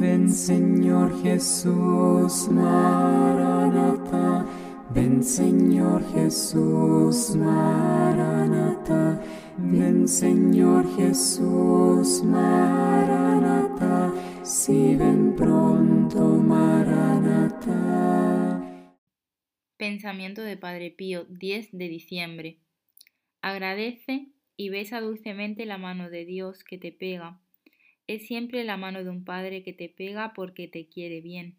Ven Señor Jesús, Maranata. Ven Señor Jesús, Maranata. Ven Señor Jesús, Maranata. Si ven pronto, Maranata. Pensamiento de Padre Pío, 10 de diciembre. Agradece y besa dulcemente la mano de Dios que te pega. Es siempre la mano de un padre que te pega porque te quiere bien.